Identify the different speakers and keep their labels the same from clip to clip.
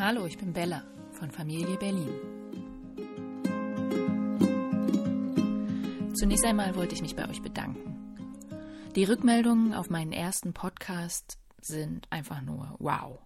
Speaker 1: Hallo, ich bin Bella von Familie Berlin. Zunächst einmal wollte ich mich bei euch bedanken. Die Rückmeldungen auf meinen ersten Podcast sind einfach nur wow.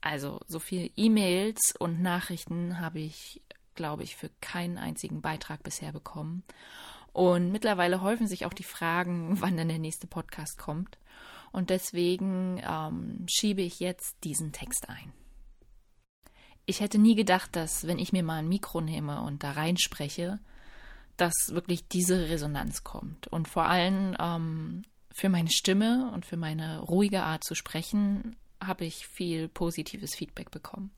Speaker 1: Also so viele E-Mails und Nachrichten habe ich, glaube ich, für keinen einzigen Beitrag bisher bekommen. Und mittlerweile häufen sich auch die Fragen, wann denn der nächste Podcast kommt. Und deswegen ähm, schiebe ich jetzt diesen Text ein ich hätte nie gedacht, dass, wenn ich mir mal ein Mikro nehme und da reinspreche, dass wirklich diese Resonanz kommt. Und vor allem ähm, für meine Stimme und für meine ruhige Art zu sprechen, habe ich viel positives Feedback bekommen.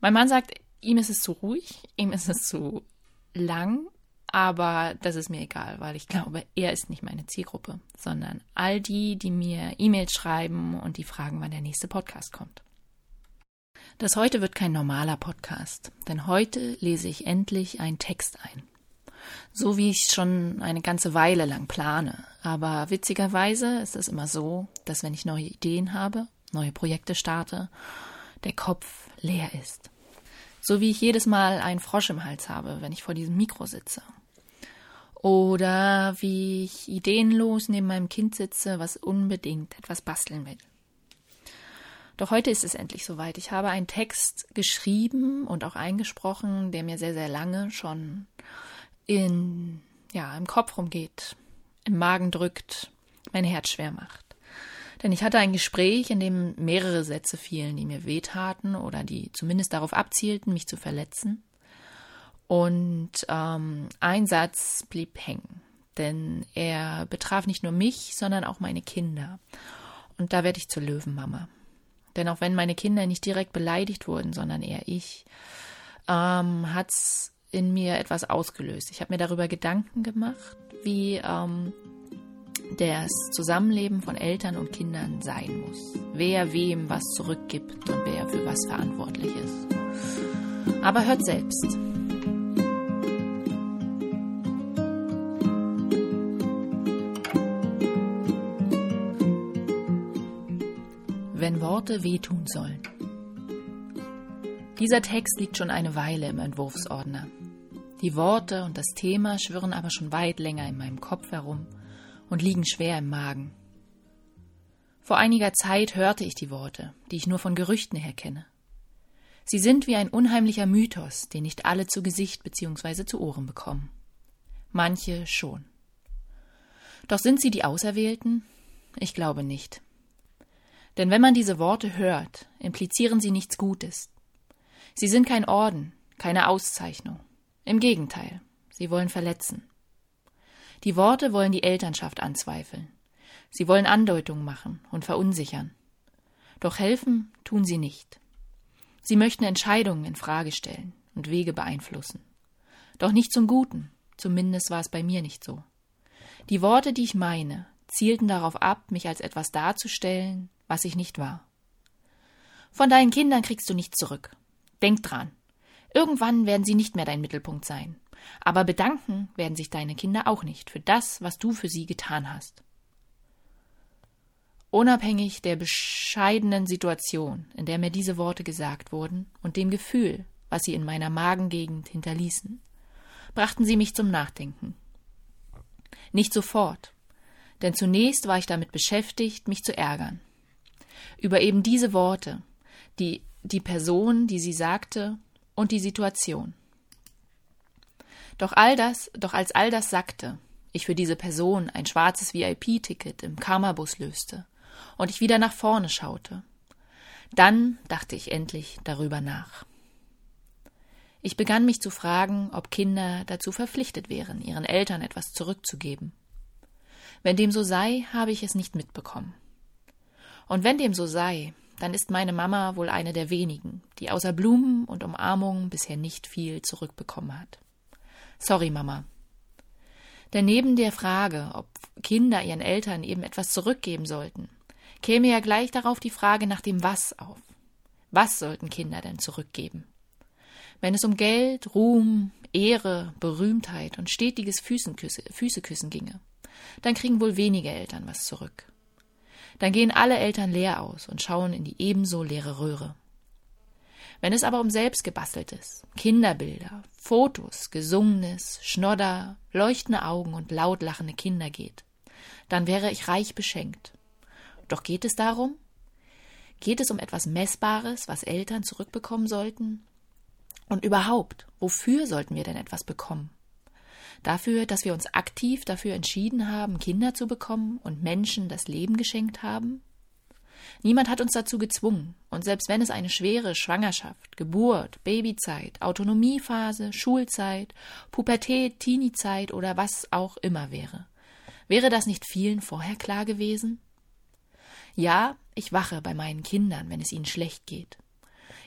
Speaker 1: Mein Mann sagt, ihm ist es zu ruhig, ihm ist es zu lang, aber das ist mir egal, weil ich glaube, er ist nicht meine Zielgruppe, sondern all die, die mir E-Mails schreiben und die fragen, wann der nächste Podcast kommt. Das heute wird kein normaler Podcast, denn heute lese ich endlich einen Text ein. So wie ich schon eine ganze Weile lang plane. Aber witzigerweise ist es immer so, dass wenn ich neue Ideen habe, neue Projekte starte, der Kopf leer ist. So wie ich jedes Mal einen Frosch im Hals habe, wenn ich vor diesem Mikro sitze. Oder wie ich ideenlos neben meinem Kind sitze, was unbedingt etwas basteln will. Doch heute ist es endlich soweit. Ich habe einen Text geschrieben und auch eingesprochen, der mir sehr, sehr lange schon in, ja, im Kopf rumgeht, im Magen drückt, mein Herz schwer macht. Denn ich hatte ein Gespräch, in dem mehrere Sätze fielen, die mir wehtaten oder die zumindest darauf abzielten, mich zu verletzen. Und ähm, ein Satz blieb hängen, denn er betraf nicht nur mich, sondern auch meine Kinder. Und da werde ich zur Löwenmama. Denn auch wenn meine Kinder nicht direkt beleidigt wurden, sondern eher ich, ähm, hat es in mir etwas ausgelöst. Ich habe mir darüber Gedanken gemacht, wie ähm, das Zusammenleben von Eltern und Kindern sein muss. Wer wem was zurückgibt und wer für was verantwortlich ist. Aber hört selbst. Worte wehtun sollen. Dieser Text liegt schon eine Weile im Entwurfsordner. Die Worte und das Thema schwirren aber schon weit länger in meinem Kopf herum und liegen schwer im Magen. Vor einiger Zeit hörte ich die Worte, die ich nur von Gerüchten her kenne. Sie sind wie ein unheimlicher Mythos, den nicht alle zu Gesicht bzw. zu Ohren bekommen. Manche schon. Doch sind sie die Auserwählten? Ich glaube nicht. Denn wenn man diese Worte hört, implizieren sie nichts Gutes. Sie sind kein Orden, keine Auszeichnung. Im Gegenteil, sie wollen verletzen. Die Worte wollen die Elternschaft anzweifeln. Sie wollen Andeutungen machen und verunsichern. Doch helfen tun sie nicht. Sie möchten Entscheidungen in Frage stellen und Wege beeinflussen. Doch nicht zum Guten, zumindest war es bei mir nicht so. Die Worte, die ich meine, zielten darauf ab, mich als etwas darzustellen, was ich nicht war. Von deinen Kindern kriegst du nichts zurück. Denk dran. Irgendwann werden sie nicht mehr dein Mittelpunkt sein. Aber bedanken werden sich deine Kinder auch nicht für das, was du für sie getan hast. Unabhängig der bescheidenen Situation, in der mir diese Worte gesagt wurden, und dem Gefühl, was sie in meiner Magengegend hinterließen, brachten sie mich zum Nachdenken. Nicht sofort, denn zunächst war ich damit beschäftigt, mich zu ärgern über eben diese Worte, die, die Person, die sie sagte und die Situation. Doch all das, doch als all das sagte, ich für diese Person ein schwarzes VIP-Ticket im Karmabus löste und ich wieder nach vorne schaute, dann dachte ich endlich darüber nach. Ich begann mich zu fragen, ob Kinder dazu verpflichtet wären, ihren Eltern etwas zurückzugeben. Wenn dem so sei, habe ich es nicht mitbekommen. Und wenn dem so sei, dann ist meine Mama wohl eine der wenigen, die außer Blumen und Umarmungen bisher nicht viel zurückbekommen hat. Sorry, Mama. Denn neben der Frage, ob Kinder ihren Eltern eben etwas zurückgeben sollten, käme ja gleich darauf die Frage nach dem Was auf. Was sollten Kinder denn zurückgeben? Wenn es um Geld, Ruhm, Ehre, Berühmtheit und stetiges Füßeküssen ginge, dann kriegen wohl wenige Eltern was zurück. Dann gehen alle Eltern leer aus und schauen in die ebenso leere Röhre. Wenn es aber um selbstgebasteltes, Kinderbilder, Fotos, gesungenes, Schnodder, leuchtende Augen und laut lachende Kinder geht, dann wäre ich reich beschenkt. Doch geht es darum? Geht es um etwas Messbares, was Eltern zurückbekommen sollten? Und überhaupt, wofür sollten wir denn etwas bekommen? Dafür, dass wir uns aktiv dafür entschieden haben, Kinder zu bekommen und Menschen das Leben geschenkt haben? Niemand hat uns dazu gezwungen, und selbst wenn es eine schwere Schwangerschaft, Geburt, Babyzeit, Autonomiephase, Schulzeit, Pubertät, Teeniezeit oder was auch immer wäre, wäre das nicht vielen vorher klar gewesen? Ja, ich wache bei meinen Kindern, wenn es ihnen schlecht geht.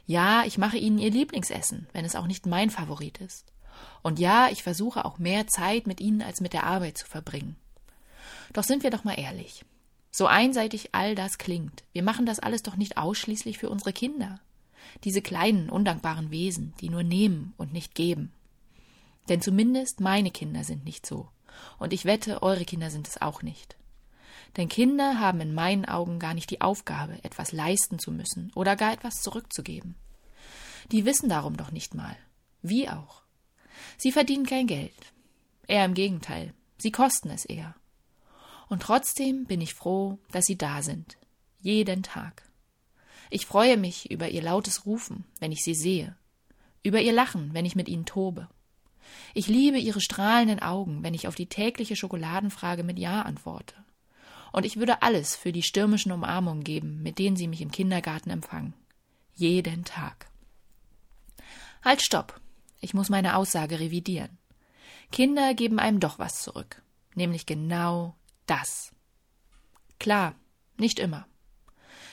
Speaker 1: Ja, ich mache ihnen ihr Lieblingsessen, wenn es auch nicht mein Favorit ist. Und ja, ich versuche auch mehr Zeit mit ihnen als mit der Arbeit zu verbringen. Doch sind wir doch mal ehrlich. So einseitig all das klingt, wir machen das alles doch nicht ausschließlich für unsere Kinder. Diese kleinen, undankbaren Wesen, die nur nehmen und nicht geben. Denn zumindest meine Kinder sind nicht so. Und ich wette, eure Kinder sind es auch nicht. Denn Kinder haben in meinen Augen gar nicht die Aufgabe, etwas leisten zu müssen oder gar etwas zurückzugeben. Die wissen darum doch nicht mal. Wie auch. Sie verdienen kein Geld. Eher im Gegenteil. Sie kosten es eher. Und trotzdem bin ich froh, dass sie da sind. Jeden Tag. Ich freue mich über ihr lautes Rufen, wenn ich sie sehe, über ihr Lachen, wenn ich mit ihnen tobe. Ich liebe ihre strahlenden Augen, wenn ich auf die tägliche Schokoladenfrage mit Ja antworte. Und ich würde alles für die stürmischen Umarmungen geben, mit denen sie mich im Kindergarten empfangen. Jeden Tag. Halt, stopp. Ich muss meine Aussage revidieren. Kinder geben einem doch was zurück, nämlich genau das. Klar, nicht immer.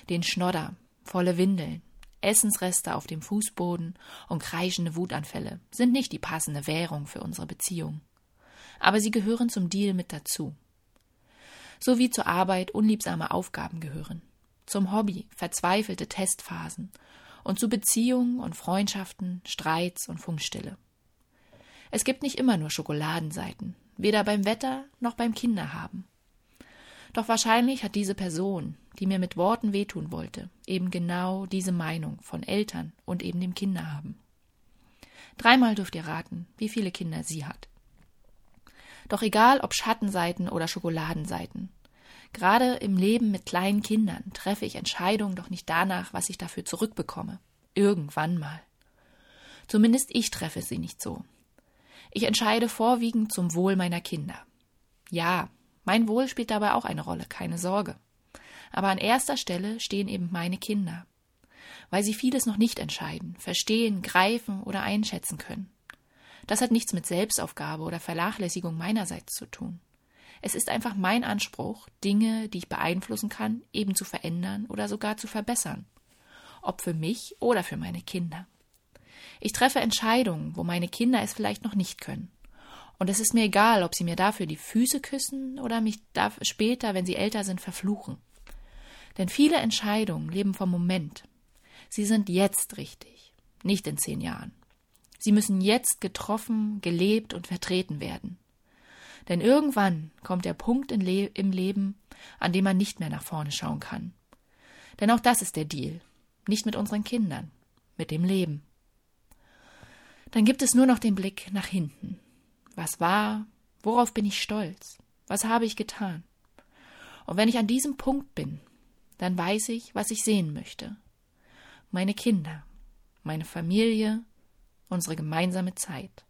Speaker 1: Den Schnodder, volle Windeln, Essensreste auf dem Fußboden und kreischende Wutanfälle sind nicht die passende Währung für unsere Beziehung. Aber sie gehören zum Deal mit dazu. So wie zur Arbeit unliebsame Aufgaben gehören, zum Hobby verzweifelte Testphasen und zu Beziehungen und Freundschaften, Streits und Funkstille. Es gibt nicht immer nur Schokoladenseiten, weder beim Wetter noch beim Kinderhaben. Doch wahrscheinlich hat diese Person, die mir mit Worten wehtun wollte, eben genau diese Meinung von Eltern und eben dem Kinderhaben. Dreimal dürft ihr raten, wie viele Kinder sie hat. Doch egal ob Schattenseiten oder Schokoladenseiten, gerade im Leben mit kleinen Kindern treffe ich Entscheidungen doch nicht danach, was ich dafür zurückbekomme. Irgendwann mal. Zumindest ich treffe sie nicht so. Ich entscheide vorwiegend zum Wohl meiner Kinder. Ja, mein Wohl spielt dabei auch eine Rolle, keine Sorge. Aber an erster Stelle stehen eben meine Kinder, weil sie vieles noch nicht entscheiden, verstehen, greifen oder einschätzen können. Das hat nichts mit Selbstaufgabe oder Vernachlässigung meinerseits zu tun. Es ist einfach mein Anspruch, Dinge, die ich beeinflussen kann, eben zu verändern oder sogar zu verbessern. Ob für mich oder für meine Kinder. Ich treffe Entscheidungen, wo meine Kinder es vielleicht noch nicht können. Und es ist mir egal, ob sie mir dafür die Füße küssen oder mich später, wenn sie älter sind, verfluchen. Denn viele Entscheidungen leben vom Moment. Sie sind jetzt richtig, nicht in zehn Jahren. Sie müssen jetzt getroffen, gelebt und vertreten werden. Denn irgendwann kommt der Punkt im Leben, an dem man nicht mehr nach vorne schauen kann. Denn auch das ist der Deal. Nicht mit unseren Kindern, mit dem Leben. Dann gibt es nur noch den Blick nach hinten. Was war? Worauf bin ich stolz? Was habe ich getan? Und wenn ich an diesem Punkt bin, dann weiß ich, was ich sehen möchte. Meine Kinder, meine Familie, unsere gemeinsame Zeit.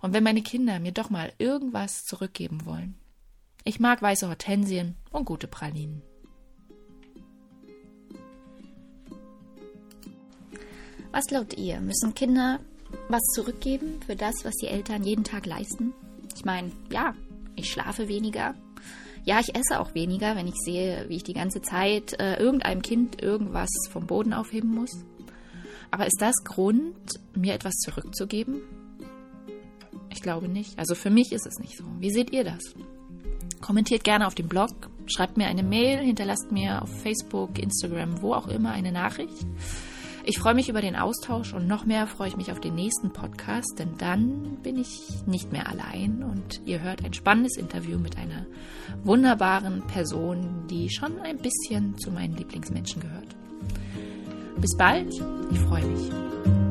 Speaker 1: Und wenn meine Kinder mir doch mal irgendwas zurückgeben wollen. Ich mag weiße Hortensien und gute Pralinen.
Speaker 2: Was glaubt ihr? Müssen Kinder was zurückgeben für das, was die Eltern jeden Tag leisten? Ich meine, ja, ich schlafe weniger. Ja, ich esse auch weniger, wenn ich sehe, wie ich die ganze Zeit äh, irgendeinem Kind irgendwas vom Boden aufheben muss. Aber ist das Grund, mir etwas zurückzugeben? Ich glaube nicht. Also für mich ist es nicht so. Wie seht ihr das? Kommentiert gerne auf dem Blog, schreibt mir eine Mail, hinterlasst mir auf Facebook, Instagram, wo auch immer eine Nachricht. Ich freue mich über den Austausch und noch mehr freue ich mich auf den nächsten Podcast, denn dann bin ich nicht mehr allein und ihr hört ein spannendes Interview mit einer wunderbaren Person, die schon ein bisschen zu meinen Lieblingsmenschen gehört.
Speaker 1: Bis bald, ich freue mich.